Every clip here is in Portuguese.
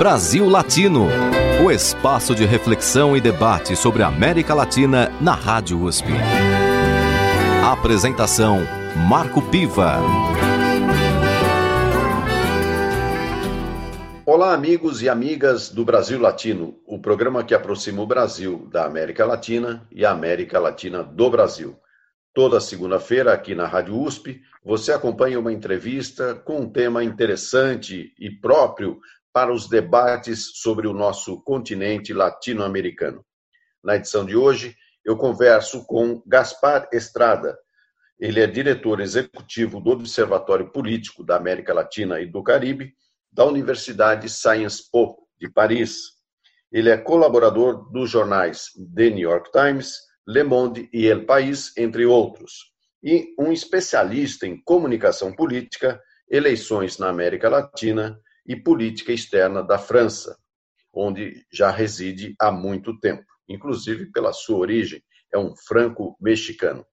Brasil Latino, o espaço de reflexão e debate sobre a América Latina na Rádio USP. Apresentação Marco Piva. Olá, amigos e amigas do Brasil Latino, o programa que aproxima o Brasil da América Latina e a América Latina do Brasil. Toda segunda-feira, aqui na Rádio USP, você acompanha uma entrevista com um tema interessante e próprio para os debates sobre o nosso continente latino-americano. Na edição de hoje, eu converso com Gaspar Estrada. Ele é diretor executivo do Observatório Político da América Latina e do Caribe da Universidade Sciences Po de Paris. Ele é colaborador dos jornais The New York Times, Le Monde e El País, entre outros, e um especialista em comunicação política, eleições na América Latina e política externa da França, onde já reside há muito tempo, inclusive pela sua origem, é um franco-mexicano.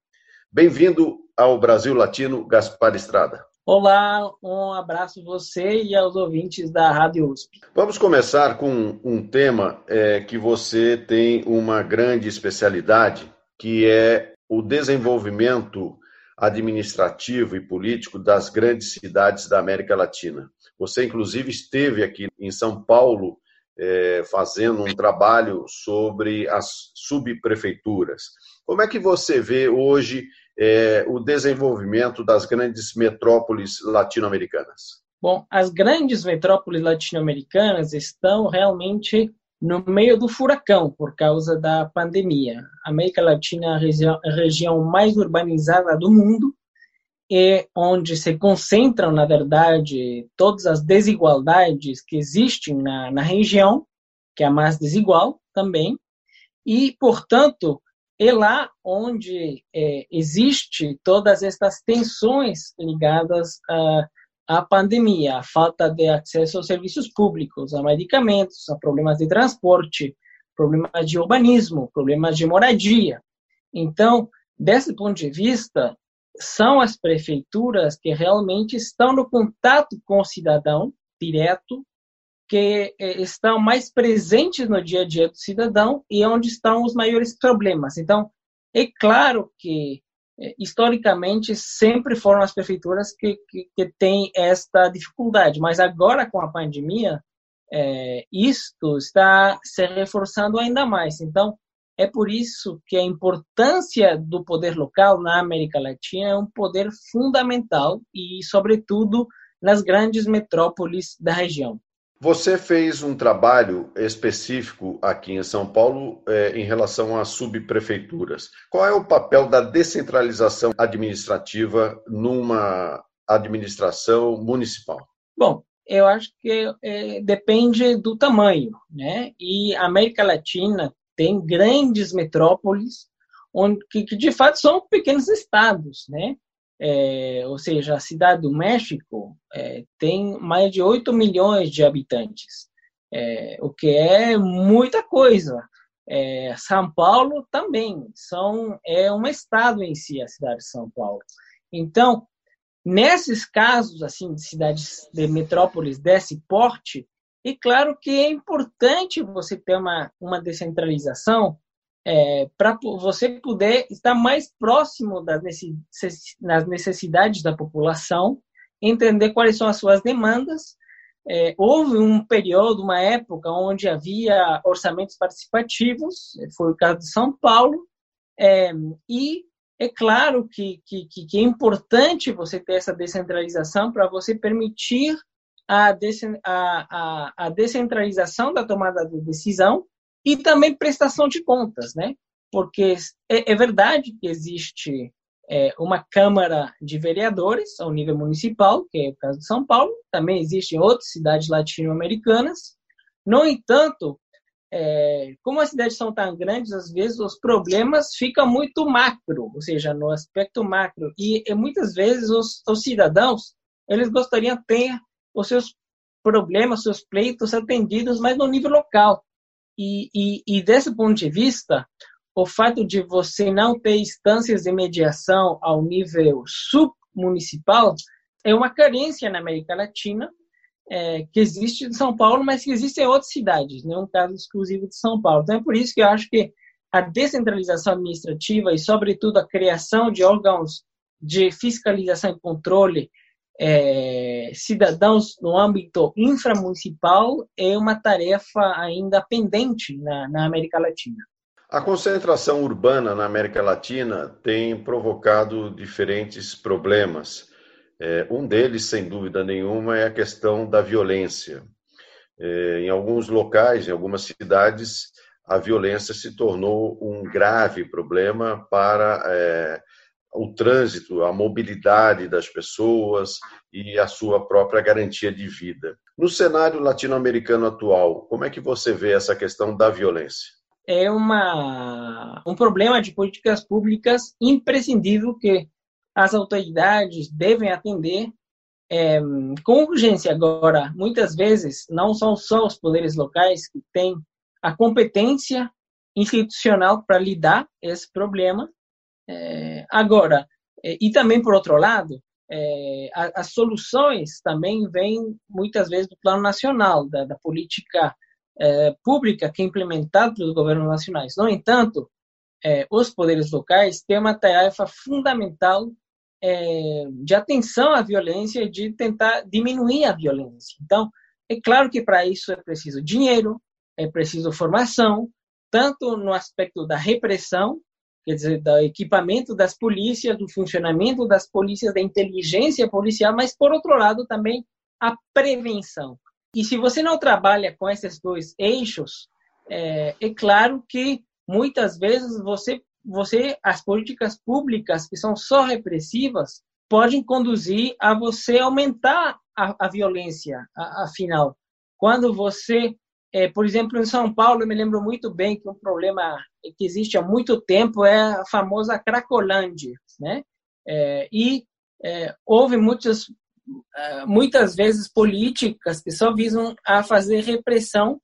Bem-vindo ao Brasil Latino, Gaspar Estrada. Olá, um abraço a você e aos ouvintes da Rádio USP. Vamos começar com um tema é, que você tem uma grande especialidade, que é o desenvolvimento administrativo e político das grandes cidades da América Latina. Você, inclusive, esteve aqui em São Paulo é, fazendo um trabalho sobre as subprefeituras. Como é que você vê hoje é, o desenvolvimento das grandes metrópoles latino-americanas? Bom, as grandes metrópoles latino-americanas estão realmente no meio do furacão por causa da pandemia. A América Latina é a região, a região mais urbanizada do mundo e onde se concentram, na verdade, todas as desigualdades que existem na, na região, que é a mais desigual também, e, portanto, é lá onde é, existe todas estas tensões ligadas à, à pandemia, a falta de acesso aos serviços públicos, a medicamentos, a problemas de transporte, problemas de urbanismo, problemas de moradia. Então, desse ponto de vista, são as prefeituras que realmente estão no contato com o cidadão direto que eh, estão mais presentes no dia a dia do cidadão e onde estão os maiores problemas. Então, é claro que, eh, historicamente, sempre foram as prefeituras que, que, que têm esta dificuldade, mas agora, com a pandemia, é, isto está se reforçando ainda mais. Então, é por isso que a importância do poder local na América Latina é um poder fundamental e, sobretudo, nas grandes metrópoles da região. Você fez um trabalho específico aqui em São Paulo é, em relação às subprefeituras. Qual é o papel da descentralização administrativa numa administração municipal? Bom, eu acho que é, depende do tamanho, né? E a América Latina tem grandes metrópoles onde que, que de fato são pequenos estados, né? é, ou seja, a cidade do México é, tem mais de 8 milhões de habitantes, é, o que é muita coisa. É, São Paulo também são, é um estado em si, a cidade de São Paulo. Então, nesses casos assim de cidades de metrópoles desse porte, é claro que é importante você ter uma, uma descentralização é, para você poder estar mais próximo das necessidades da população, entender quais são as suas demandas. É, houve um período, uma época, onde havia orçamentos participativos, foi o caso de São Paulo, é, e é claro que, que, que, é importante você ter essa descentralização para você permitir a, a, a, descentralização da tomada de decisão e também prestação de contas, né? Porque é, é verdade que existe é, uma Câmara de Vereadores ao nível municipal, que é o caso de São Paulo, também existem outras cidades latino-americanas. No entanto, é, como as cidades são tão grandes, às vezes os problemas ficam muito macro, ou seja, no aspecto macro. E, e muitas vezes os, os, cidadãos eles gostariam ter os seus problemas, seus pleitos atendidos, mas no nível local. E, e, e desse ponto de vista, o fato de você não ter instâncias de mediação ao nível submunicipal é uma carência na América Latina é, que existe em São Paulo, mas que existe em outras cidades, não é um caso exclusivo de São Paulo. Então é por isso que eu acho que a descentralização administrativa e, sobretudo, a criação de órgãos de fiscalização e controle é, cidadãos no âmbito inframunicipal é uma tarefa ainda pendente na, na América Latina. A concentração urbana na América Latina tem provocado diferentes problemas. É, um deles, sem dúvida nenhuma, é a questão da violência. É, em alguns locais, em algumas cidades, a violência se tornou um grave problema para o trânsito, a mobilidade das pessoas e a sua própria garantia de vida. No cenário latino-americano atual, como é que você vê essa questão da violência? É uma, um problema de políticas públicas imprescindível que as autoridades devem atender é, com urgência. Agora, muitas vezes, não são só os poderes locais que têm a competência institucional para lidar esse problema, é, agora, é, e também por outro lado, é, as soluções também vêm muitas vezes do plano nacional, da, da política é, pública que é implementada pelos governos nacionais. No entanto, é, os poderes locais têm uma tarefa fundamental é, de atenção à violência e de tentar diminuir a violência. Então, é claro que para isso é preciso dinheiro, é preciso formação, tanto no aspecto da repressão, quer dizer, do equipamento das polícias, do funcionamento das polícias, da inteligência policial, mas, por outro lado, também a prevenção. E se você não trabalha com esses dois eixos, é, é claro que muitas vezes você, você, as políticas públicas que são só repressivas, podem conduzir a você aumentar a, a violência, afinal. Quando você é, por exemplo, em São Paulo, eu me lembro muito bem que um problema que existe há muito tempo é a famosa Cracolândia, né? É, e é, houve muitas, é, muitas vezes políticas que só visam a fazer repressão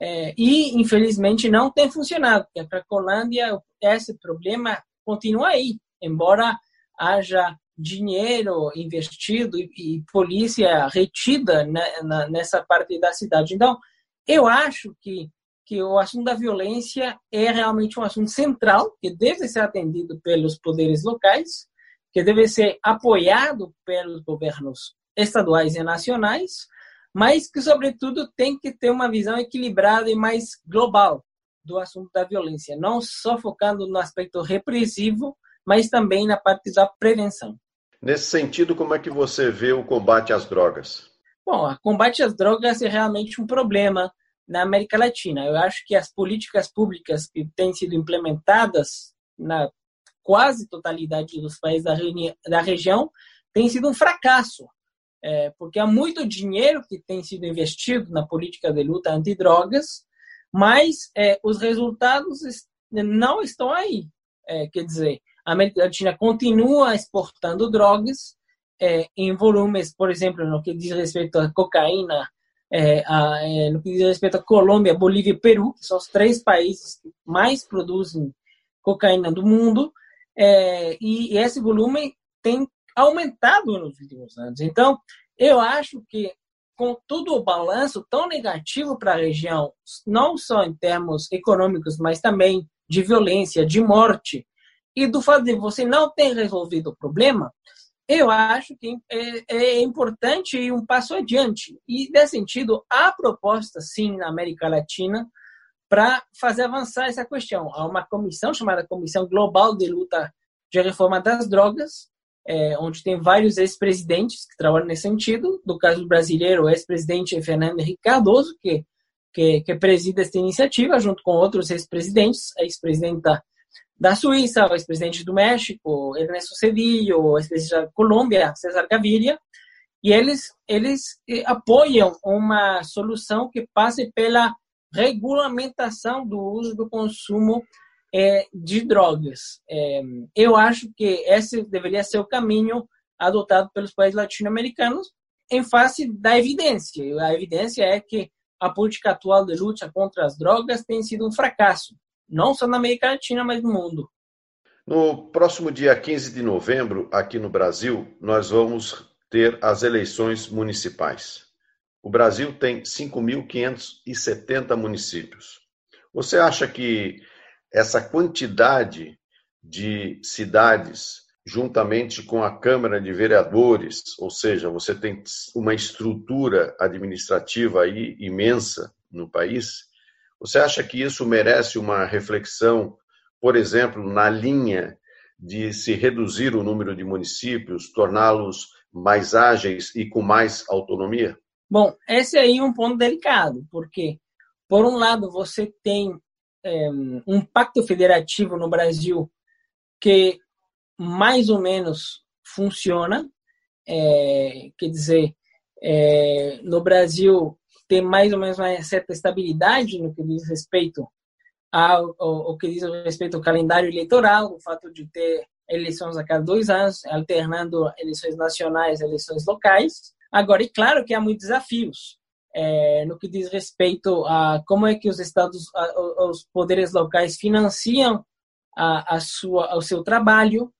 é, e, infelizmente, não tem funcionado, a Cracolândia, esse problema continua aí, embora haja dinheiro investido e, e polícia retida né, na, nessa parte da cidade. Então, eu acho que, que o assunto da violência é realmente um assunto central, que deve ser atendido pelos poderes locais, que deve ser apoiado pelos governos estaduais e nacionais, mas que, sobretudo, tem que ter uma visão equilibrada e mais global do assunto da violência, não só focando no aspecto repressivo, mas também na parte da prevenção. Nesse sentido, como é que você vê o combate às drogas? Bom, o combate às drogas é realmente um problema na América Latina. Eu acho que as políticas públicas que têm sido implementadas na quase totalidade dos países da, da região têm sido um fracasso, é, porque há muito dinheiro que tem sido investido na política de luta antidrogas, mas é, os resultados não estão aí. É, quer dizer, a América Latina continua exportando drogas, é, em volumes, por exemplo, no que diz respeito à cocaína, é, a, é, no que diz respeito à Colômbia, Bolívia e Peru, que são os três países que mais produzem cocaína do mundo, e, e esse volume tem aumentado nos últimos anos. Então, eu acho que com todo o balanço tão negativo para a região, não só em termos econômicos, mas também de violência, de morte, e do fato de você não ter resolvido o problema, eu acho que é, é importante ir um passo adiante. E, nesse sentido, há proposta, sim, na América Latina para fazer avançar essa questão. Há uma comissão chamada Comissão Global de Luta de Reforma das Drogas, é, onde tem vários ex-presidentes que trabalham nesse sentido. No caso brasileiro, o ex-presidente Fernando Henrique Cardoso, que, que, que preside essa iniciativa, junto com outros ex-presidentes, a ex-presidenta da Suíça, o ex-presidente do México, Ernesto Cedillo, o ex-presidente da Colômbia, César Gaviria, e eles, eles eh, apoiam uma solução que passe pela regulamentação do uso do consumo é, de drogas. É, eu acho que esse deveria ser o caminho adotado pelos países latino-americanos em face da evidência. A evidência é que a política atual de luta contra as drogas tem sido um fracasso não só na América Latina, mas no mundo. No próximo dia 15 de novembro, aqui no Brasil, nós vamos ter as eleições municipais. o Brasil tem 5.570 municípios. Você acha que essa quantidade de cidades, juntamente com a Câmara de Vereadores, ou seja, você tem uma estrutura administrativa aí imensa no país, você acha que isso merece uma reflexão, por exemplo, na linha de se reduzir o número de municípios, torná-los mais ágeis e com mais autonomia? Bom, esse aí é um ponto delicado, porque, por um lado, você tem é, um pacto federativo no Brasil que mais ou menos funciona, é, quer dizer, é, no Brasil tem mais ou menos uma certa estabilidade no que diz respeito ao, ao, ao que diz respeito ao calendário eleitoral, o fato de ter eleições a cada dois anos, alternando eleições nacionais eleições locais. Agora, é claro que há muitos desafios é, no que diz respeito a como é que os estados, a, os poderes locais financiam a, a sua, o seu trabalho,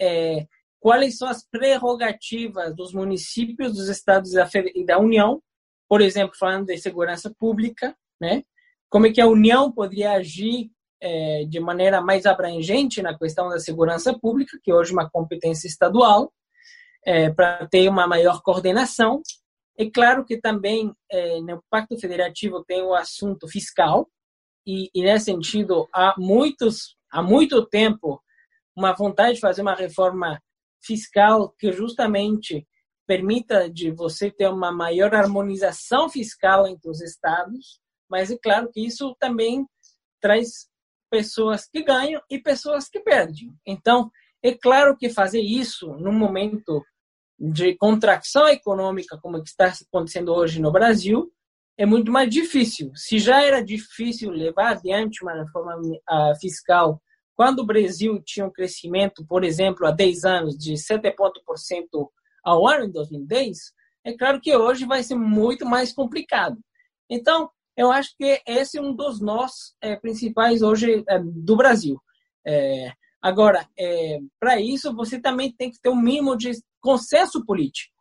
é, quais são as prerrogativas dos municípios, dos estados e da União, por exemplo, falando de segurança pública, né? Como é que a União poderia agir é, de maneira mais abrangente na questão da segurança pública, que hoje é uma competência estadual, é, para ter uma maior coordenação. É claro que também é, no Pacto Federativo tem o assunto fiscal, e, e nesse sentido há muitos há muito tempo uma vontade de fazer uma reforma fiscal que justamente permita de você ter uma maior harmonização fiscal entre os estados, mas é claro que isso também traz pessoas que ganham e pessoas que perdem. Então, é claro que fazer isso num momento de contração econômica como está acontecendo hoje no Brasil é muito mais difícil. Se já era difícil levar adiante uma reforma uh, fiscal quando o Brasil tinha um crescimento, por exemplo, há 10 anos de 7% ao ano em 2010, é claro que hoje vai ser muito mais complicado. Então, eu acho que esse é um dos nós é, principais hoje é, do Brasil. É, agora, é, para isso, você também tem que ter um mínimo de consenso político.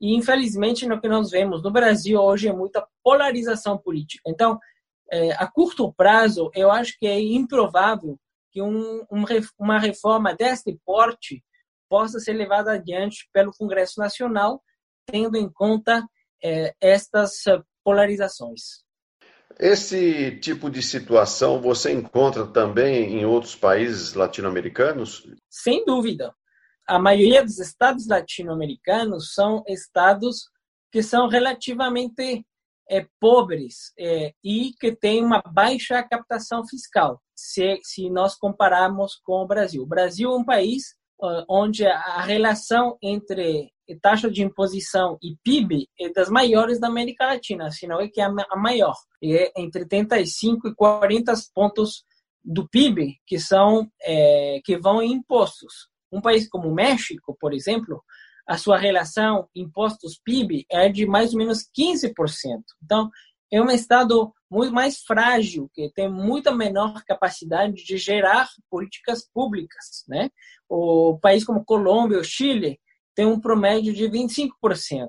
E, infelizmente, no que nós vemos no Brasil hoje é muita polarização política. Então, é, a curto prazo, eu acho que é improvável que um, um, uma reforma deste porte possa ser levada adiante pelo Congresso Nacional, tendo em conta é, estas polarizações. Esse tipo de situação você encontra também em outros países latino-americanos? Sem dúvida. A maioria dos estados latino-americanos são estados que são relativamente é, pobres é, e que têm uma baixa captação fiscal, se, se nós compararmos com o Brasil. O Brasil é um país onde a relação entre taxa de imposição e PIB é das maiores da América Latina, se não é que é a maior. É entre 35 e 40 pontos do PIB que são é, que vão em impostos. Um país como o México, por exemplo, a sua relação impostos-PIB é de mais ou menos 15%. Então, é um Estado muito mais frágil, que tem muita menor capacidade de gerar políticas públicas. Né? O país como Colômbia ou Chile tem um promédio de 25%.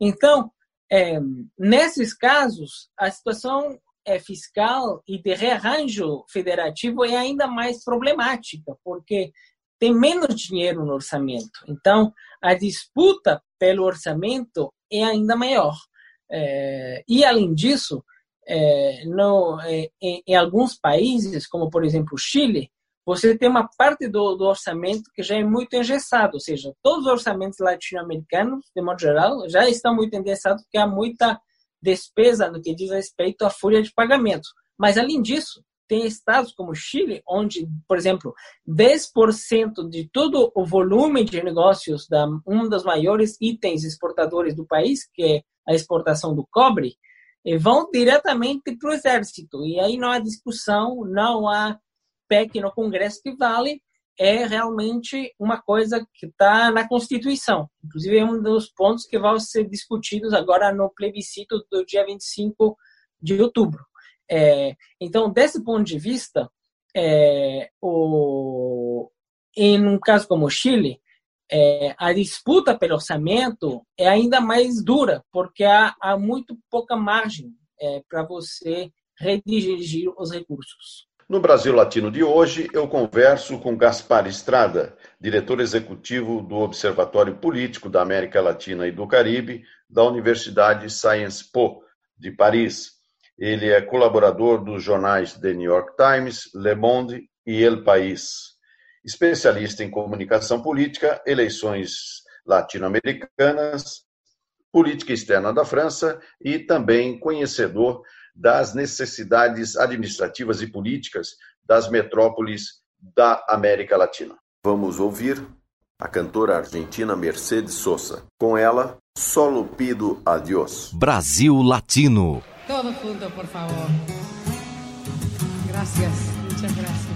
Então, é, nesses casos, a situação é, fiscal e de rearranjo federativo é ainda mais problemática, porque tem menos dinheiro no orçamento. Então, a disputa pelo orçamento é ainda maior. É, e, além disso, é, é, em, em, alguns países, como por exemplo o Chile, você tem uma parte do, do orçamento que já é muito engessado, ou seja, todos os orçamentos latino-americanos, de modo geral, já estão muito engessados porque há muita despesa no que diz respeito à folha de pagamento. Mas, além disso, tem estados como Chile, onde, por exemplo, 10% de todo o volume de negócios da um dos maiores itens exportadores do país, que é a exportação do cobre, vão diretamente para o exército. E aí não há discussão, não há PEC no Congresso que vale, é realmente uma coisa que está na Constituição. Inclusive, é um dos pontos que vão ser discutidos agora no plebiscito do dia 25 de outubro. É, então, desse ponto de vista, é, o, em um caso como o Chile, é, a disputa pelo orçamento é ainda mais dura, porque há, há muito pouca margem é, para você redirigir os recursos. No Brasil Latino de hoje, eu converso com Gaspar Estrada, diretor executivo do Observatório Político da América Latina e do Caribe da Universidade Sciences Po de Paris. Ele é colaborador dos jornais The New York Times, Le Monde e El País especialista em comunicação política, eleições latino-americanas, política externa da França e também conhecedor das necessidades administrativas e políticas das metrópoles da América Latina. Vamos ouvir a cantora argentina Mercedes Sosa. Com ela, Solo pido a Dios. Brasil Latino. Todo junto, por favor. Gracias, muchas gracias.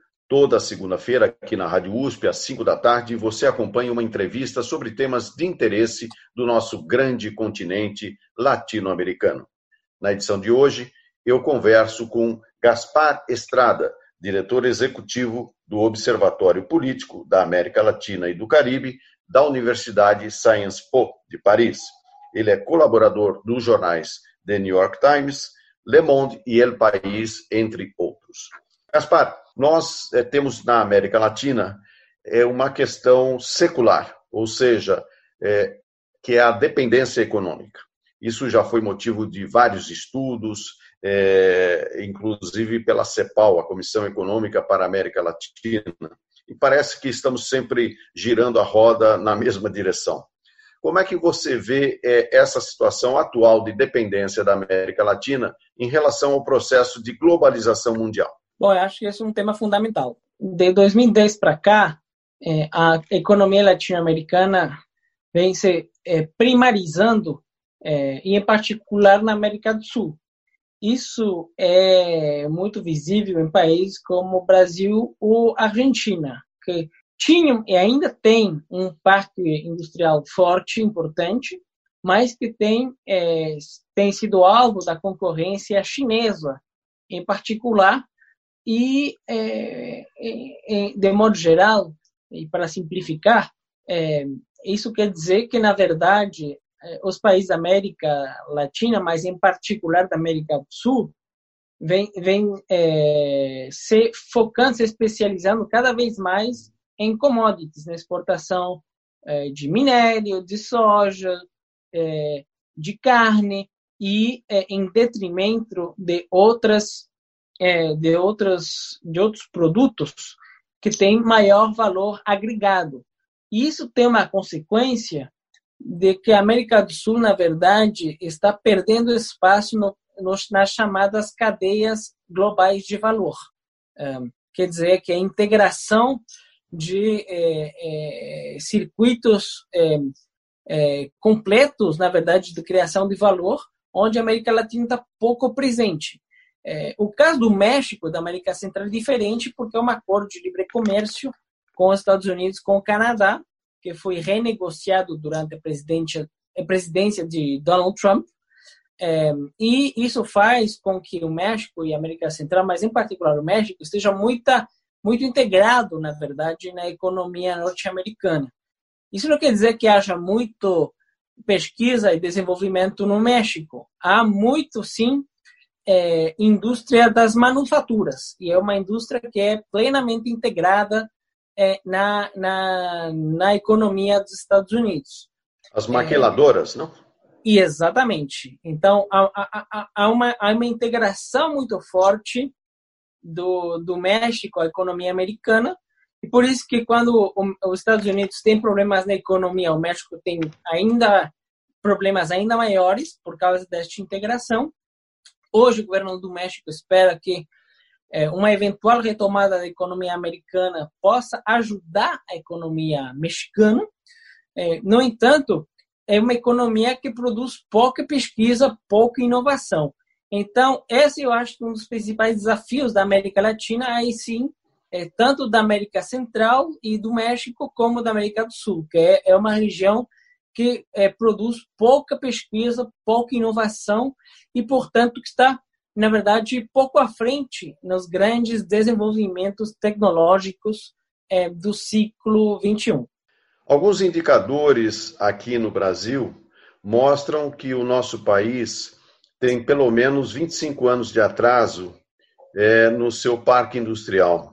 Toda segunda-feira, aqui na Rádio USP, às 5 da tarde, você acompanha uma entrevista sobre temas de interesse do nosso grande continente latino-americano. Na edição de hoje, eu converso com Gaspar Estrada, diretor executivo do Observatório Político da América Latina e do Caribe da Universidade Sciences Po de Paris. Ele é colaborador dos jornais The New York Times, Le Monde e El País, entre outros. Gaspar, nós é, temos na América Latina é, uma questão secular, ou seja, é, que é a dependência econômica. Isso já foi motivo de vários estudos, é, inclusive pela CEPAL, a Comissão Econômica para a América Latina, e parece que estamos sempre girando a roda na mesma direção. Como é que você vê é, essa situação atual de dependência da América Latina em relação ao processo de globalização mundial? Bom, eu acho que esse é um tema fundamental. De 2010 para cá, é, a economia latino-americana vem se é, primarizando, é, e em particular na América do Sul. Isso é muito visível em países como o Brasil ou Argentina, que tinham e ainda tem um parque industrial forte, importante, mas que tem, é, tem sido alvo da concorrência chinesa, em particular e, é, é, de modo geral, e para simplificar, é, isso quer dizer que, na verdade, é, os países da América Latina, mas em particular da América do Sul, vem, vem é, se focando, se especializando cada vez mais em commodities, na exportação é, de minério, de soja, de carne, e em detrimento de outras é, de, outros, de outros produtos que têm maior valor agregado. E isso tem uma consequência de que a América do Sul, na verdade, está perdendo espaço no, nas chamadas cadeias globais de valor. É, quer dizer, que a integração de é, é, circuitos é, é, completos, na verdade, de criação de valor, onde a América Latina está pouco presente. É, o caso do México, da América Central, é diferente porque é um acordo de livre comércio com os Estados Unidos, com o Canadá, que foi renegociado durante a presidência, a presidência de Donald Trump. É, e isso faz com que o México e a América Central, mas em particular o México, esteja muito, muito integrado, na verdade, na economia norte-americana. Isso não quer dizer que haja muito pesquisa e desenvolvimento no México. Há muito, sim, é, indústria das manufaturas, e é uma indústria que é plenamente integrada é, na, na, na economia dos Estados Unidos. As maquiladoras, é, não? E exatamente. Então, há, há, há, uma, há uma integração muito forte do, do México à economia americana, e por isso que quando os Estados Unidos têm problemas na economia, o México tem ainda problemas ainda maiores por causa desta integração. Hoje, o governo do México espera que é, uma eventual retomada da economia americana possa ajudar a economia mexicana. É, no entanto, é uma economia que produz pouca pesquisa, pouca inovação. Então, esse eu acho que é um dos principais desafios da América Latina, aí sim, é, tanto da América Central e do México, como da América do Sul, que é, é uma região que é, produz pouca pesquisa, pouca inovação e, portanto, que está, na verdade, pouco à frente nos grandes desenvolvimentos tecnológicos é, do ciclo 21. Alguns indicadores aqui no Brasil mostram que o nosso país tem pelo menos 25 anos de atraso é, no seu parque industrial.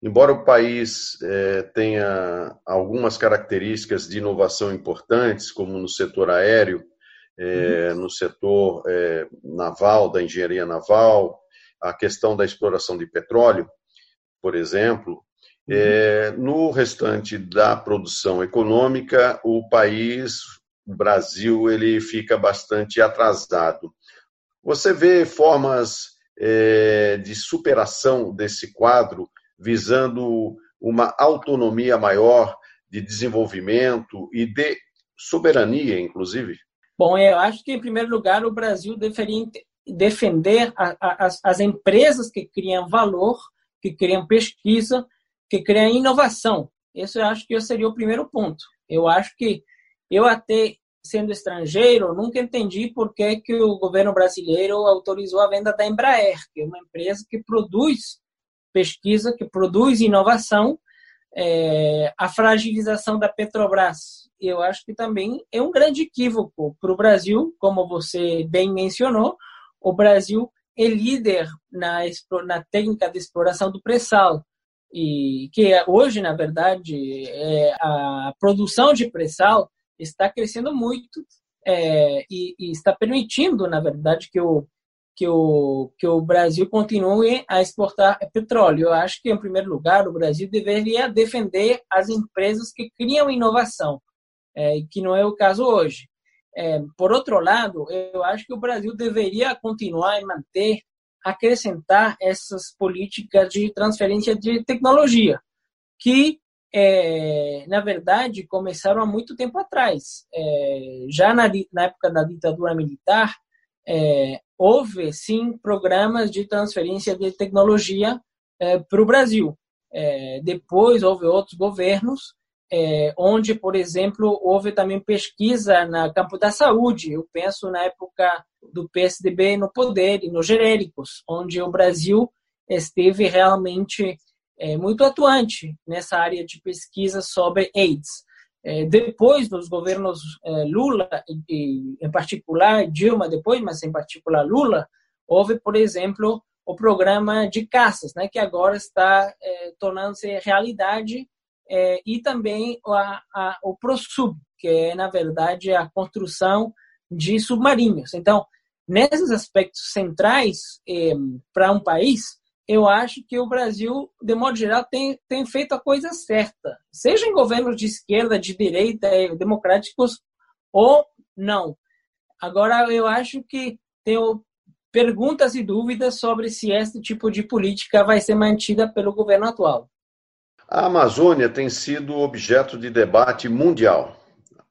Embora o país é, tenha algumas características de inovação importantes, como no setor aéreo, é, uhum. no setor é, naval, da engenharia naval, a questão da exploração de petróleo, por exemplo, uhum. no restante da produção econômica, o país o Brasil ele fica bastante atrasado. Você vê formas de superação desse quadro, visando uma autonomia maior de desenvolvimento e de soberania, inclusive? Bom, eu acho que, em primeiro lugar, o Brasil deveria defender a, a, as, as empresas que criam valor, que criam pesquisa, que criam inovação. Esse eu acho que seria o primeiro ponto. Eu acho que eu até sendo estrangeiro, nunca entendi por que, que o governo brasileiro autorizou a venda da Embraer, que é uma empresa que produz pesquisa, que produz inovação, é, a fragilização da Petrobras. Eu acho que também é um grande equívoco para o Brasil, como você bem mencionou, o Brasil é líder na, na técnica de exploração do pré-sal e que hoje, na verdade, é, a produção de pré-sal está crescendo muito é, e, e, está permitindo, na verdade, que o, que, o, que o Brasil continue a exportar petróleo. Eu acho que, em primeiro lugar, o Brasil deveria defender as empresas que criam inovação, é, que não é o caso hoje. É, por outro lado, eu acho que o Brasil deveria continuar e manter, acrescentar essas políticas de transferência de tecnologia, que é, na verdade, começaram há muito tempo atrás. É, já na, na, época da ditadura militar, é, houve, sim, programas de transferência de tecnologia é, para o Brasil. É, depois, houve outros governos, é, onde, por exemplo, houve também pesquisa no campo da saúde. Eu penso na época do PSDB no poder e nos genéricos, onde o Brasil esteve realmente muito atuante nessa área de pesquisa sobre AIDS. É, depois dos governos é, Lula, e, em particular Dilma depois, mas em particular Lula, houve, por exemplo, o programa de caças, né, que agora está é, tornando-se realidade, e também a, a, o ProSub, que é, na verdade, a construção de submarinos. Então, nesses aspectos centrais para um país, eu acho que o Brasil, de modo geral, tem, tem feito a coisa certa, seja em governos de esquerda, de direita, eh, democráticos ou não. Agora, eu acho que tenho perguntas e dúvidas sobre se esse tipo de política vai ser mantida pelo governo atual. A Amazônia tem sido objeto de debate mundial.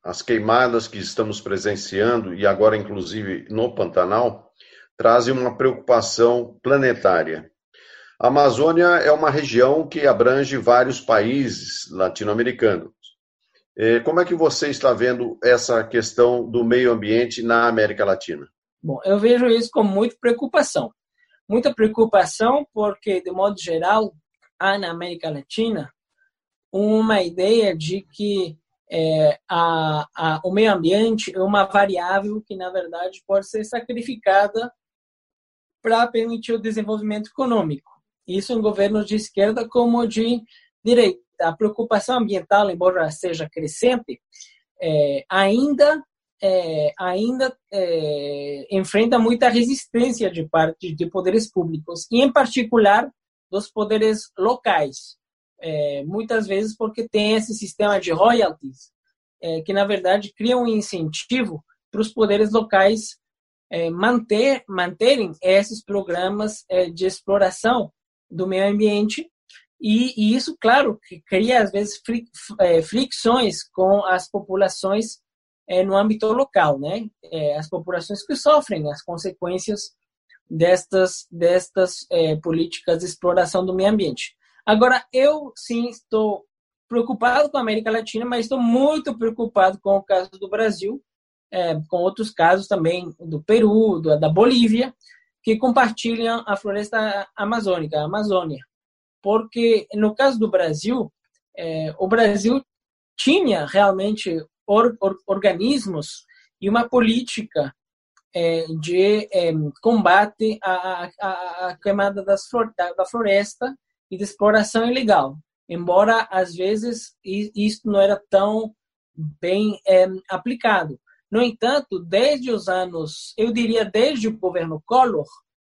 As queimadas que estamos presenciando, e agora inclusive no Pantanal, trazem uma preocupação planetária. A Amazônia é uma região que abrange vários países latino-americanos. É, como é que você está vendo essa questão do meio ambiente na América Latina? Bom, eu vejo isso com muita preocupação. Muita preocupação porque, de modo geral, há na América Latina uma ideia de que é, a, a, o meio ambiente é uma variável que, na verdade, pode ser sacrificada para permitir o desenvolvimento econômico isso em governos de esquerda como de direita. A preocupação ambiental, embora seja crescente, é, ainda é, ainda é, enfrenta muita resistência de parte de poderes públicos e, em particular, dos poderes locais. É, muitas vezes porque tem esse sistema de royalties que, na verdade, cria um incentivo para os poderes locais manter manterem esses programas de exploração do meio ambiente e, e isso, claro, cria às vezes é, fricções com as populações é, no âmbito local, né? É, as populações que sofrem as consequências destas destas é, políticas de exploração do meio ambiente. Agora, eu sim estou preocupado com a América Latina, mas estou muito preocupado com o caso do Brasil, é, com outros casos também do Peru, do, da Bolívia, que compartilham a floresta amazônica, a Amazônia. Porque, no caso do Brasil, é, o Brasil tinha realmente or, or, organismos e uma política é, de é, combate à, à, à queimada da, da floresta e de exploração ilegal. Embora, às vezes, isso não era tão bem é, aplicado. No entanto, desde os anos, eu diria desde o governo Collor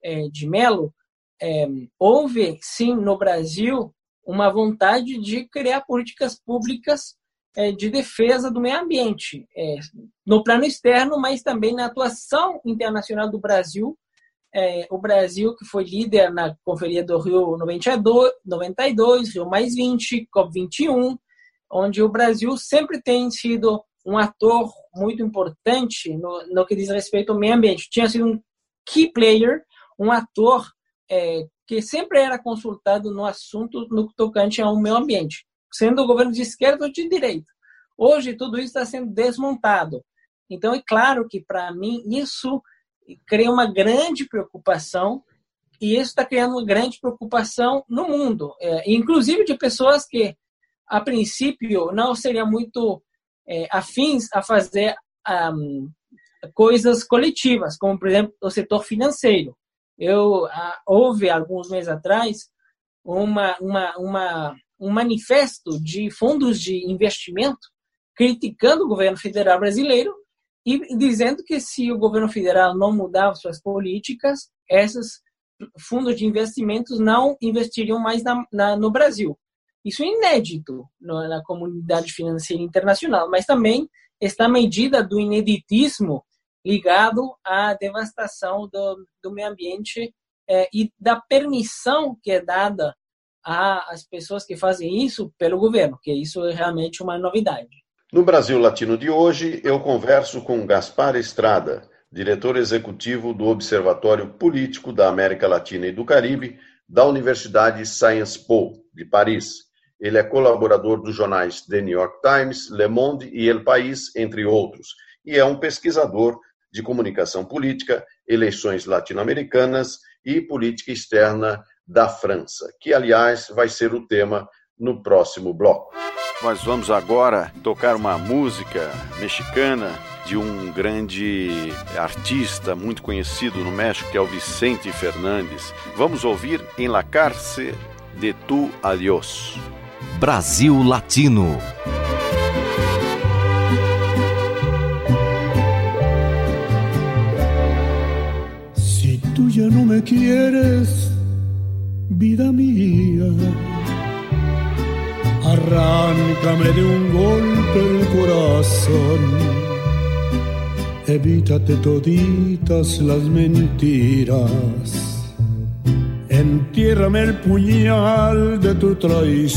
é, de Mello, é, houve sim no Brasil uma vontade de criar políticas públicas é, de defesa do meio ambiente, é, no plano externo, mas também na atuação internacional do Brasil. É, o Brasil, que foi líder na Conferência do Rio 92, 92 Rio Mais 20, COP21, onde o Brasil sempre tem sido um ator muito importante no, no que diz respeito ao meio ambiente. Tinha sido um key player, um ator é, que sempre era consultado no assunto no tocante ao meio ambiente, sendo o governo de esquerda ou de direita. Hoje, tudo isso está sendo desmontado. Então, é claro que, para mim, isso cria uma grande preocupação e isso está criando uma grande preocupação no mundo, é, inclusive de pessoas que, a princípio, não seriam muito é, afins a fazer um, coisas coletivas, como, por exemplo, o setor financeiro. Eu ah, houve alguns meses atrás uma, uma, uma, um manifesto de fundos de investimento criticando o governo federal brasileiro e dizendo que se o governo federal não mudar suas políticas, esses fundos de investimentos não investiriam mais na, na, no Brasil. Isso é inédito na comunidade financeira internacional, mas também esta medida do ineditismo ligado à devastação do, do meio ambiente é, e da permissão que é dada às pessoas que fazem isso pelo governo, que isso é realmente uma novidade. No Brasil Latino de hoje, eu converso com Gaspar Estrada, diretor executivo do Observatório Político da América Latina e do Caribe da Universidade Sciences Po, de Paris. Ele é colaborador dos jornais The New York Times, Le Monde e El País, entre outros, e é um pesquisador de comunicação política, eleições latino-americanas e política externa da França, que, aliás, vai ser o tema no próximo bloco. Nós vamos agora tocar uma música mexicana de um grande artista muito conhecido no México, que é o Vicente Fernandes. Vamos ouvir Em La Cárcel de Tu Adiós. Brasil Latino. tú ya no me quieres, vida mía. Arráncame de un golpe el corazón. Evítate toditas las mentiras. Entiérrame el puñal de tu traición.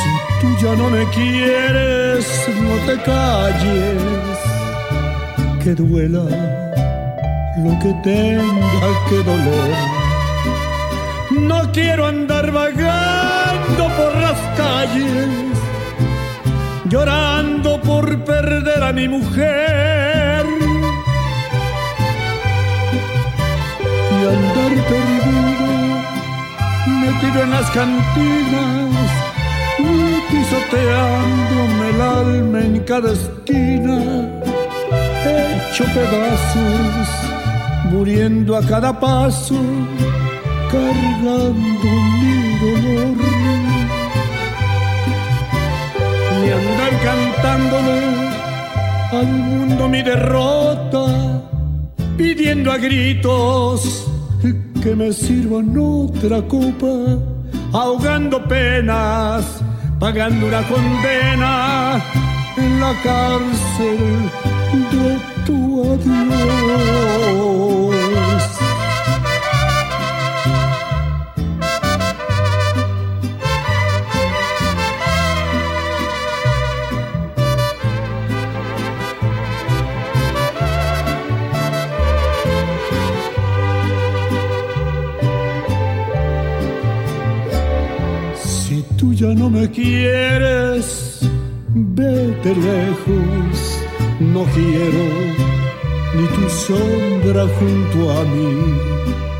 Si tú ya no me quieres, no te calles, que duela lo que tenga que doler. No quiero andar vagando por las calles, llorando por perder a mi mujer. Y andar perdido, metido en las cantinas, y pisoteándome el alma en cada esquina, hecho pedazos muriendo a cada paso, cargando mi dolor. Ni andar cantándole al mundo mi derrota, pidiendo a gritos que me sirvan otra copa, ahogando penas, pagando una condena en la cárcel de tu adiós. Quieres, vete lejos. No quiero ni tu sombra junto a mí,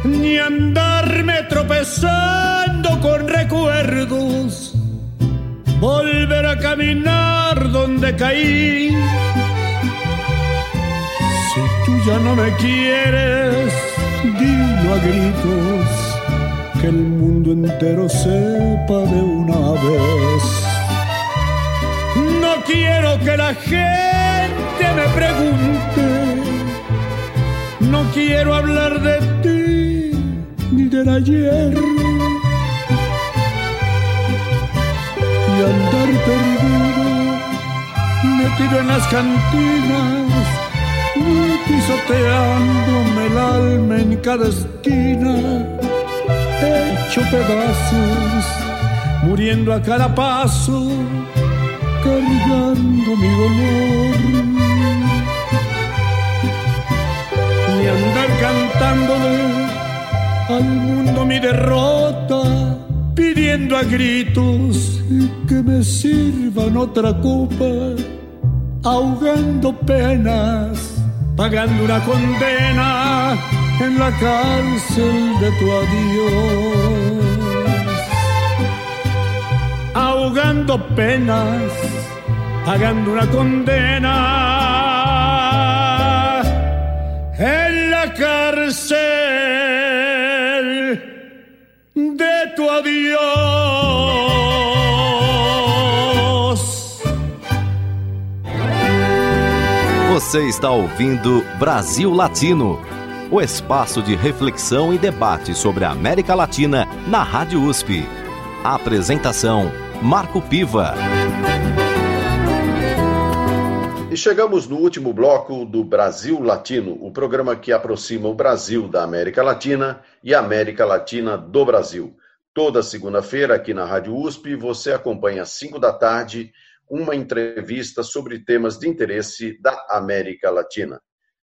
ni andarme tropezando con recuerdos, volver a caminar donde caí. Si tú ya no me quieres, dilo a gritos, que el mundo entero sepa de una vez. No quiero que la gente me pregunte. No quiero hablar de ti ni del ayer. Y andar perdido, metido en las cantinas, pisoteándome el alma en cada esquina, hecho pedazos, muriendo a cada paso, cargando mi dolor. Ni andar cantándole al mundo mi derrota, pidiendo a gritos que me sirvan otra copa, ahogando penas, pagando una condena en la cárcel de tu adiós. Ahogando penas, pagando una condena en la cárcel de tu adiós. Você está ouvindo Brasil Latino, o espaço de reflexão e debate sobre a América Latina na Rádio USP. A apresentação Marco Piva. E chegamos no último bloco do Brasil Latino, o programa que aproxima o Brasil da América Latina e a América Latina do Brasil. Toda segunda-feira, aqui na Rádio USP, você acompanha às 5 da tarde uma entrevista sobre temas de interesse da América Latina.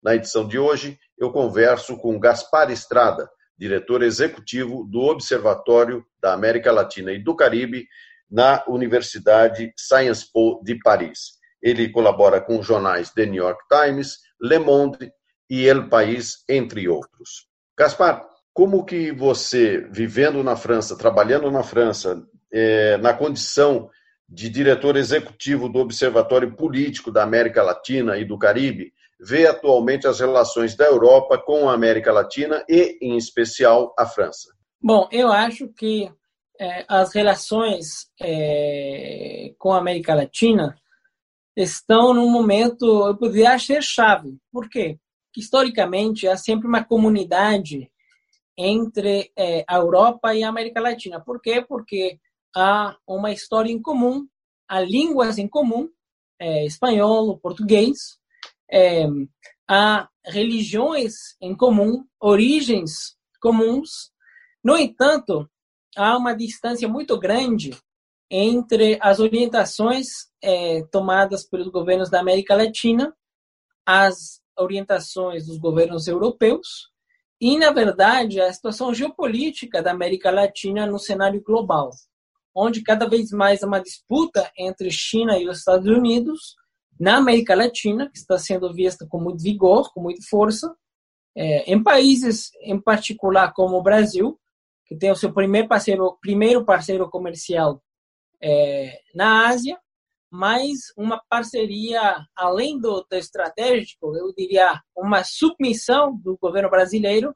Na edição de hoje, eu converso com Gaspar Estrada, diretor executivo do Observatório da América Latina e do Caribe na Universidade Sciences Po de Paris. Ele colabora com jornais The New York Times, Le Monde e El País, entre outros. Gaspar, como que você, vivendo na França, trabalhando na França, é, na condição de diretor executivo do Observatório Político da América Latina e do Caribe, vê atualmente as relações da Europa com a América Latina e, em especial, a França? Bom, eu acho que é, as relações é, com a América Latina estão num momento, eu poderia achar chave. Por quê? Porque, historicamente, há sempre uma comunidade entre é, a Europa e a América Latina. Por quê? Porque há uma história em comum, há línguas em comum, é, espanhol, português, é, há religiões em comum, origens comuns. No entanto, há uma distância muito grande entre as orientações é, tomadas pelos governos da América Latina, as orientações dos governos europeus e, na verdade, a situação geopolítica da América Latina no cenário global, onde cada vez mais há uma disputa entre China e os Estados Unidos na América Latina, que está sendo vista com muito vigor, com muita força, é, em países, em particular como o Brasil, que tem o seu primeiro parceiro, primeiro parceiro comercial é, na Ásia, mas uma parceria além do, do, estratégico, eu diria uma submissão do governo brasileiro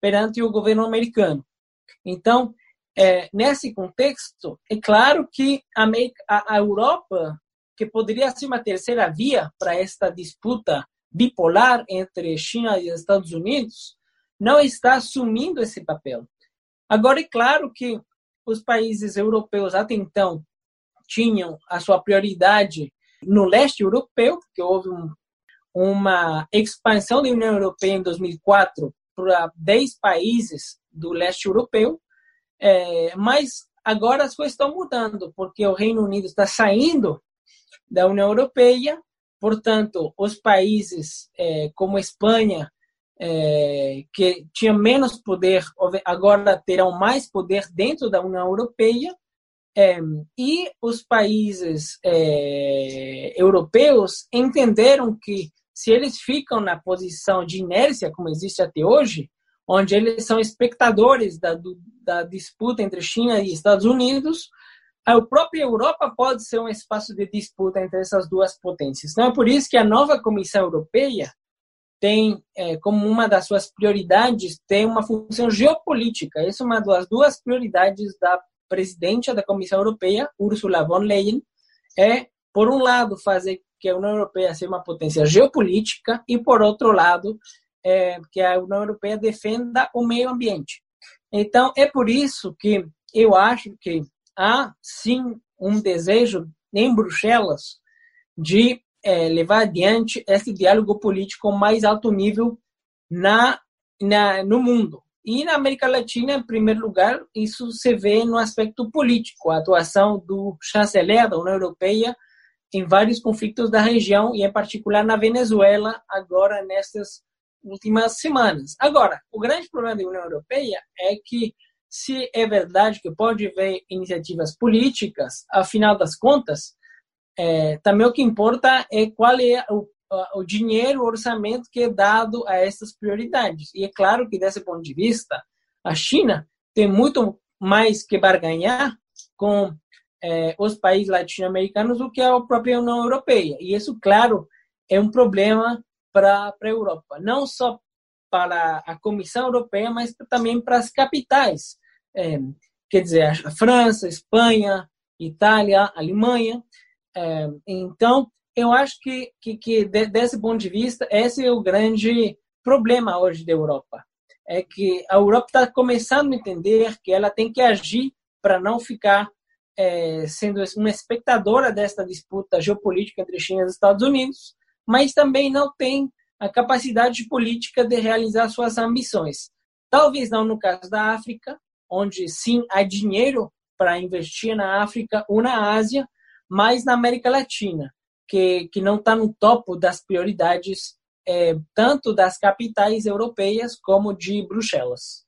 perante o governo americano. Então, é, nesse contexto, é claro que a, a, Europa, que poderia ser uma terceira via para esta disputa bipolar entre China e Estados Unidos, não está assumindo esse papel. Agora, é claro que os países europeus até então tinham a sua prioridade no leste europeu, porque houve um, uma expansão da União Europeia em 2004 para 10 países do leste europeu, é, mas agora as coisas estão mudando, porque o Reino Unido está saindo da União Europeia, portanto, os países é, como Espanha, é, que tinha menos poder, agora terão mais poder dentro da União Europeia, é, e os países é, europeus entenderam que se eles ficam na posição de inércia, como existe até hoje, onde eles são espectadores da, do, da disputa entre China e Estados Unidos, a própria Europa pode ser um espaço de disputa entre essas duas potências. Então é por isso que a nova Comissão Europeia tem é, como uma das suas prioridades tem uma função geopolítica. Essa é uma das duas prioridades da presidente da Comissão Europeia, Ursula von Leyen, é, por um lado, fazer que a União Europeia seja uma potência geopolítica e, por outro lado, é, que a União Europeia defenda o meio ambiente. Então, é por isso que eu acho que há sim um desejo em Bruxelas de é, levar adiante esse diálogo político mais alto nível na, na, no mundo. E na América Latina, em primeiro lugar, isso se vê no aspecto político, a atuação do chanceler da União Europeia em vários conflitos da região e, em particular, na Venezuela, agora nessas últimas semanas. Agora, o grande problema da União Europeia é que, se é verdade que pode haver iniciativas políticas, afinal das contas, é, também o que importa é qual é o, o dinheiro, o orçamento que é dado a essas prioridades. E é claro que, desse ponto de vista, a China tem muito mais que barganhar com é, os países latino-americanos do que a própria União Europeia. E isso, claro, é um problema para a Europa. Não só para a Comissão Europeia, mas também para as capitais. É, quer dizer, a França, a Espanha, Itália, Alemanha. É, então, eu acho que, que, que, desse ponto de vista, esse é o grande problema hoje da Europa. É que a Europa está começando a entender que ela tem que agir para não ficar é, sendo uma espectadora desta disputa geopolítica entre China e Estados Unidos, mas também não tem a capacidade política de realizar suas ambições. Talvez não no caso da África, onde sim há dinheiro para investir na África ou na Ásia, mas na América Latina, que, que não está no topo das prioridades é, tanto das capitais europeias como de Bruxelas.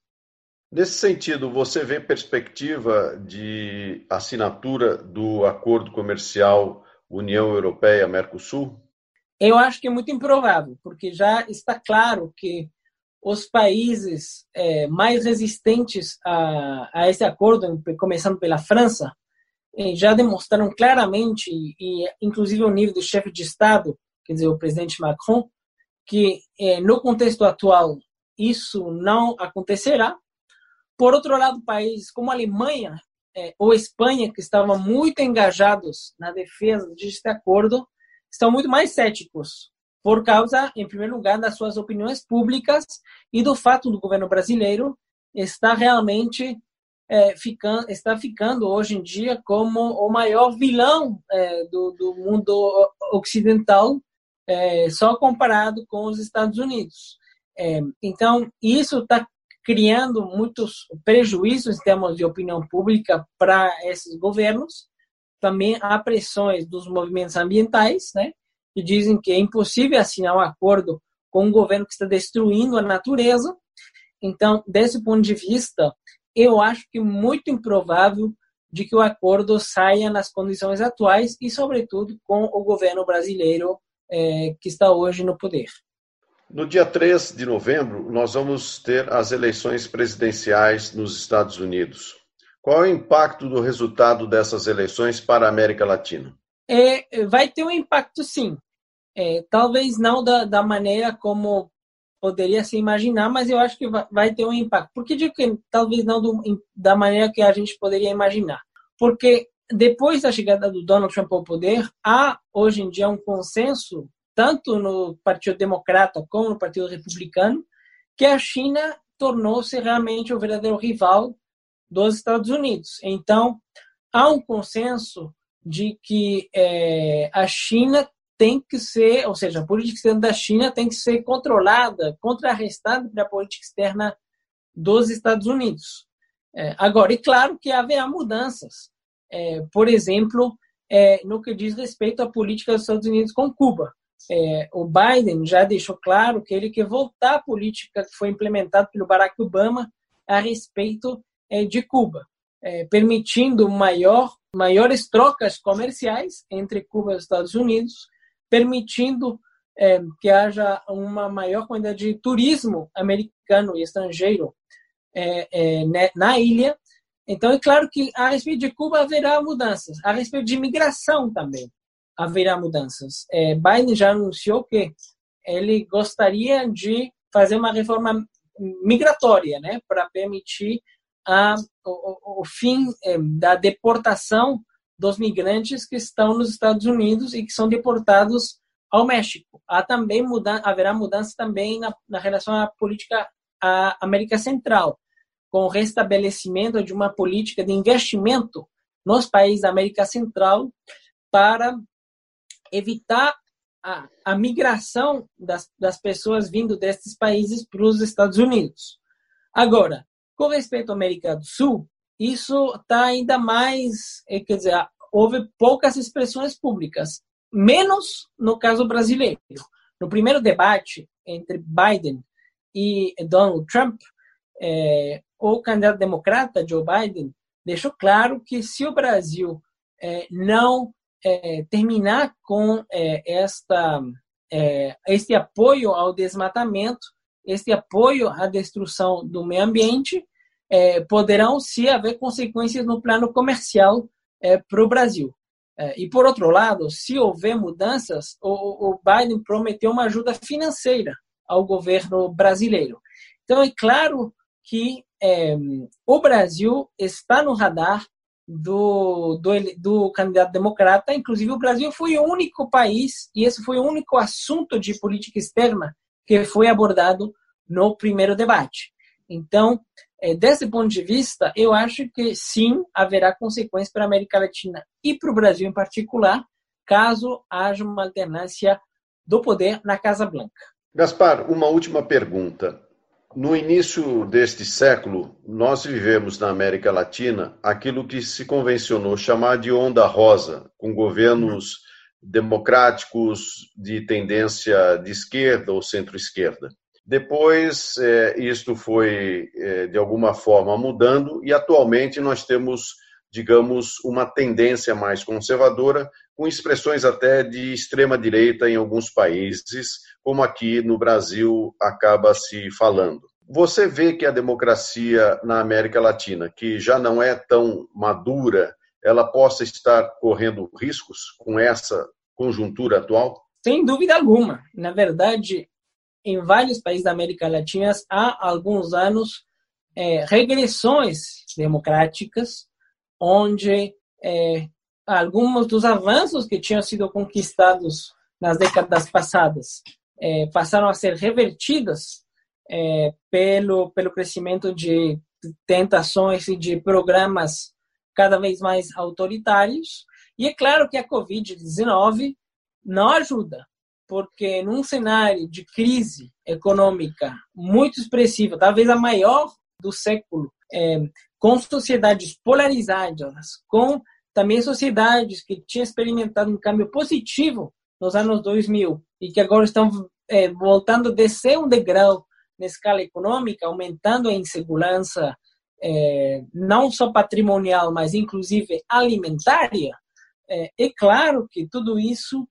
Nesse sentido, você vê perspectiva de assinatura do acordo comercial União Europeia-Mercosul? Eu acho que é muito improvável, porque já está claro que os países é, mais resistentes a, a, esse acordo, começando pela França, é, já demonstraram claramente, e inclusive o nível do chefe de Estado, quer dizer, o presidente Macron, que é, no contexto atual isso não acontecerá. Por outro lado, países como a Alemanha é, ou Espanha, que estavam muito engajados na defesa deste acordo, estão muito mais céticos por causa, em primeiro lugar, das suas opiniões públicas e do fato do governo brasileiro estar realmente é, ficando, está ficando hoje em dia como o maior vilão é, do, do, mundo ocidental, é, só comparado com os Estados Unidos. É, então, isso está criando muitos prejuízos em termos de opinião pública para esses governos. Também há pressões dos movimentos ambientais, né, que dizem que é impossível assinar um acordo com um governo que está destruindo a natureza. Então, desse ponto de vista, eu acho que é muito improvável de que o acordo saia nas condições atuais e, sobretudo, com o governo brasileiro é, que está hoje no poder. No dia 3 de novembro, nós vamos ter as eleições presidenciais nos Estados Unidos. Qual é o impacto do resultado dessas eleições para a América Latina? É, vai ter um impacto, sim. É, talvez não da, da maneira como poderia se imaginar, mas eu acho que vai, vai ter um impacto. Por que digo que talvez não do, da maneira que a gente poderia imaginar? Porque depois da chegada do Donald Trump ao poder, há hoje em dia um consenso, tanto no Partido Democrata como no Partido Republicano, que a China tornou-se realmente o verdadeiro rival dos Estados Unidos. Então, há um consenso de que é, a China tem que ser, ou seja, a política externa da China tem que ser controlada, contrarrestada pela política externa dos Estados Unidos. É, agora, e claro que haverá mudanças. É, por exemplo, é, no que diz respeito à política dos Estados Unidos com Cuba. É, o Biden já deixou claro que ele quer voltar à política que foi implementada pelo Barack Obama a respeito de Cuba, é, permitindo maior, maiores trocas comerciais entre Cuba e os Estados Unidos, permitindo é, que haja uma maior quantidade de turismo americano e estrangeiro né, na ilha. Então, é claro que a respeito de Cuba haverá mudanças, a respeito de imigração também haverá mudanças. Biden já anunciou que ele gostaria de fazer uma reforma migratória, né, para permitir a, o, o fim é, da deportação dos migrantes que estão nos Estados Unidos e que são deportados ao México. Há também muda haverá mudança também na, na relação à política à América Central, com o restabelecimento de uma política de investimento nos países da América Central para evitar a, a migração das, das pessoas vindo desses países para os Estados Unidos. Agora, com respeito à América do Sul, isso está ainda mais, é, quer dizer, houve poucas expressões públicas, menos no caso brasileiro. No primeiro debate entre Biden e Donald Trump, é, o candidato democrata Joe Biden deixou claro que se o Brasil é, não terminar com esta este apoio ao desmatamento, este apoio à destruição do meio ambiente, é, poderão se haver consequências no plano comercial é, para o Brasil. É, e, por outro lado, se houver mudanças, o, o Biden prometeu uma ajuda financeira ao governo brasileiro. Então, é claro que o Brasil está no radar do, do, do, candidato democrata. Inclusive, o Brasil foi o único país, e esse foi o único assunto de política externa que foi abordado no primeiro debate. Então, é, desse ponto de vista, eu acho que sim, haverá consequências para a América Latina e para o Brasil em particular, caso haja uma alternância do poder na Casa Branca. Gaspar, uma última pergunta. No início deste século, nós vivemos na América Latina aquilo que se convencionou chamar de onda rosa, com governos democráticos de tendência de esquerda ou centro-esquerda. Depois, é, isto foi, é, de alguma forma, mudando e atualmente nós temos, digamos, uma tendência mais conservadora, com expressões até de extrema-direita em alguns países, como aqui no Brasil acaba se falando. Você vê que a democracia na América Latina, que já não é tão madura, ela possa estar correndo riscos com essa conjuntura atual? Sem dúvida alguma. Na verdade, em vários países da América Latina há alguns anos é, regressões democráticas, onde é, alguns dos avanços que tinham sido conquistados nas décadas passadas é, passaram a ser revertidas é, pelo pelo crescimento de tentações e de programas cada vez mais autoritários. E é claro que a Covid-19 não ajuda, porque num cenário de crise econômica muito expressiva, talvez a maior do século, é, com sociedades polarizadas, com também sociedades que tinham experimentado um câmbio positivo nos anos 2000 e que agora estão é, voltando a descer um degrau na escala econômica, aumentando a insegurança é, não só patrimonial, mas inclusive alimentária, é, é claro que tudo isso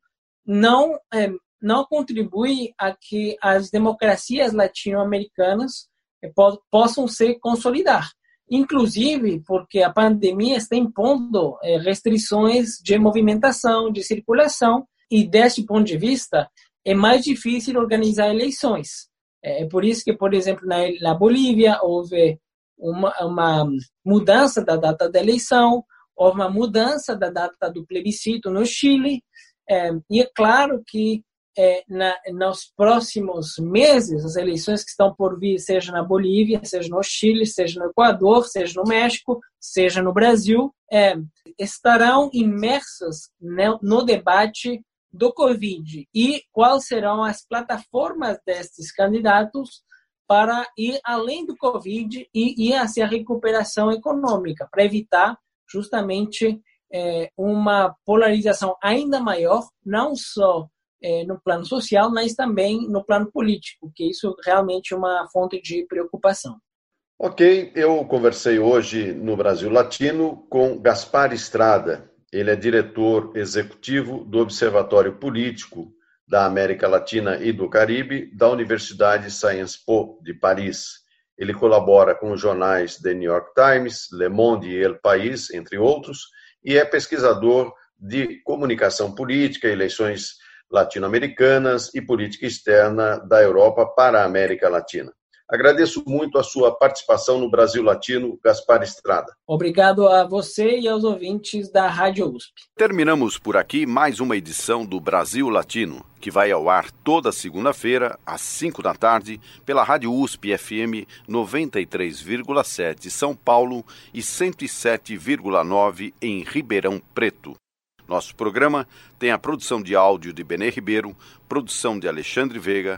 não é, não contribui a que as democracias latino-americanas eh, possam se consolidar. Inclusive porque a pandemia está impondo eh, restrições de movimentação, de circulação, e deste ponto de vista é mais difícil organizar eleições. É por isso que, por exemplo, na, na Bolívia houve uma, uma mudança da data da eleição, houve uma mudança da data do plebiscito no Chile, é, e é claro que é, na, nos próximos meses, as eleições que estão por vir, seja na Bolívia, seja no Chile, seja no Equador, seja no México, seja no Brasil, é, estarão imersas no, no debate do Covid. E quais serão as plataformas destes candidatos para ir além do Covid e ir hacia a recuperação econômica, para evitar justamente é, uma polarização ainda maior, não só é, no plano social, mas também no plano político, que isso realmente é uma fonte de preocupação. Ok, eu conversei hoje no Brasil Latino com Gaspar Estrada. Ele é diretor executivo do Observatório Político da América Latina e do Caribe da Universidade Sciences Po de Paris. Ele colabora com os jornais The New York Times, Le Monde e El País, entre outros, e é pesquisador de comunicação política, eleições latino-americanas e política externa da Europa para a América Latina. Agradeço muito a sua participação no Brasil Latino, Gaspar Estrada. Obrigado a você e aos ouvintes da Rádio USP. Terminamos por aqui mais uma edição do Brasil Latino, que vai ao ar toda segunda-feira, às 5 da tarde, pela Rádio USP FM 93,7 São Paulo e 107,9 em Ribeirão Preto. Nosso programa tem a produção de áudio de Benê Ribeiro, produção de Alexandre Veiga,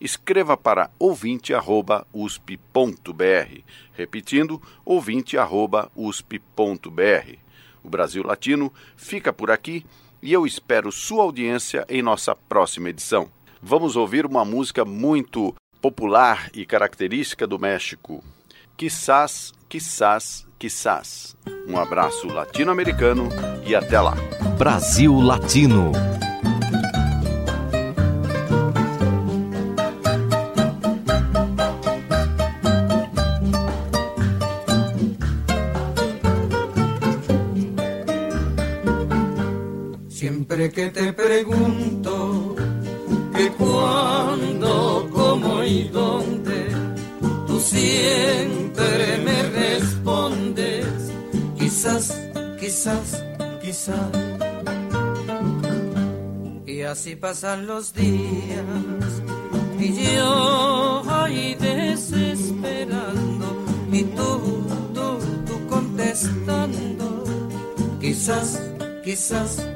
escreva para ouvinte@usp.br, repetindo ouvinte@usp.br. O Brasil Latino fica por aqui e eu espero sua audiência em nossa próxima edição. Vamos ouvir uma música muito popular e característica do México. Quizás, quizás, quizás. Um abraço latino-americano e até lá. Brasil Latino. Que te pregunto que cuándo, cómo y dónde, tú siempre me respondes, quizás, quizás, quizás. Y así pasan los días y yo ahí desesperando y tú, tú, tú contestando, quizás, quizás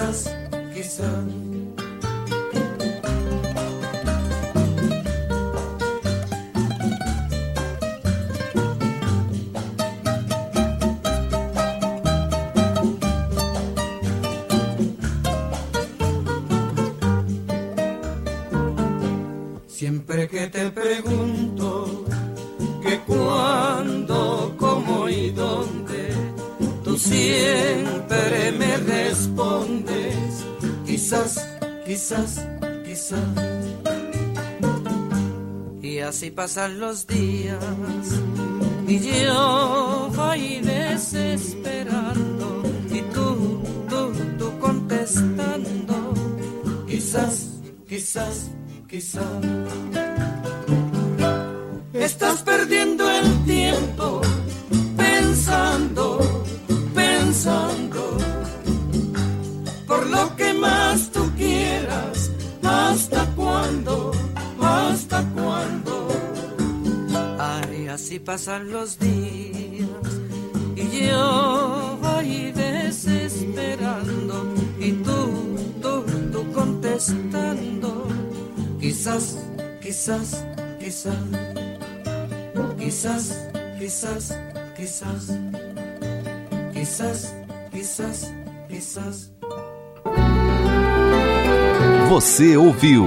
quizás, quizás. Quizás, quizás. Y así pasan los días y yo voy desesperando y tú, tú, tú contestando, quizás, quizás, quizás. Pasan los días y yo voy desesperando y tú, tú, tú contestando. Quizás, quizás, quizás, quizás, quizás, quizás, quizás, quizás, quizás. Você ouviu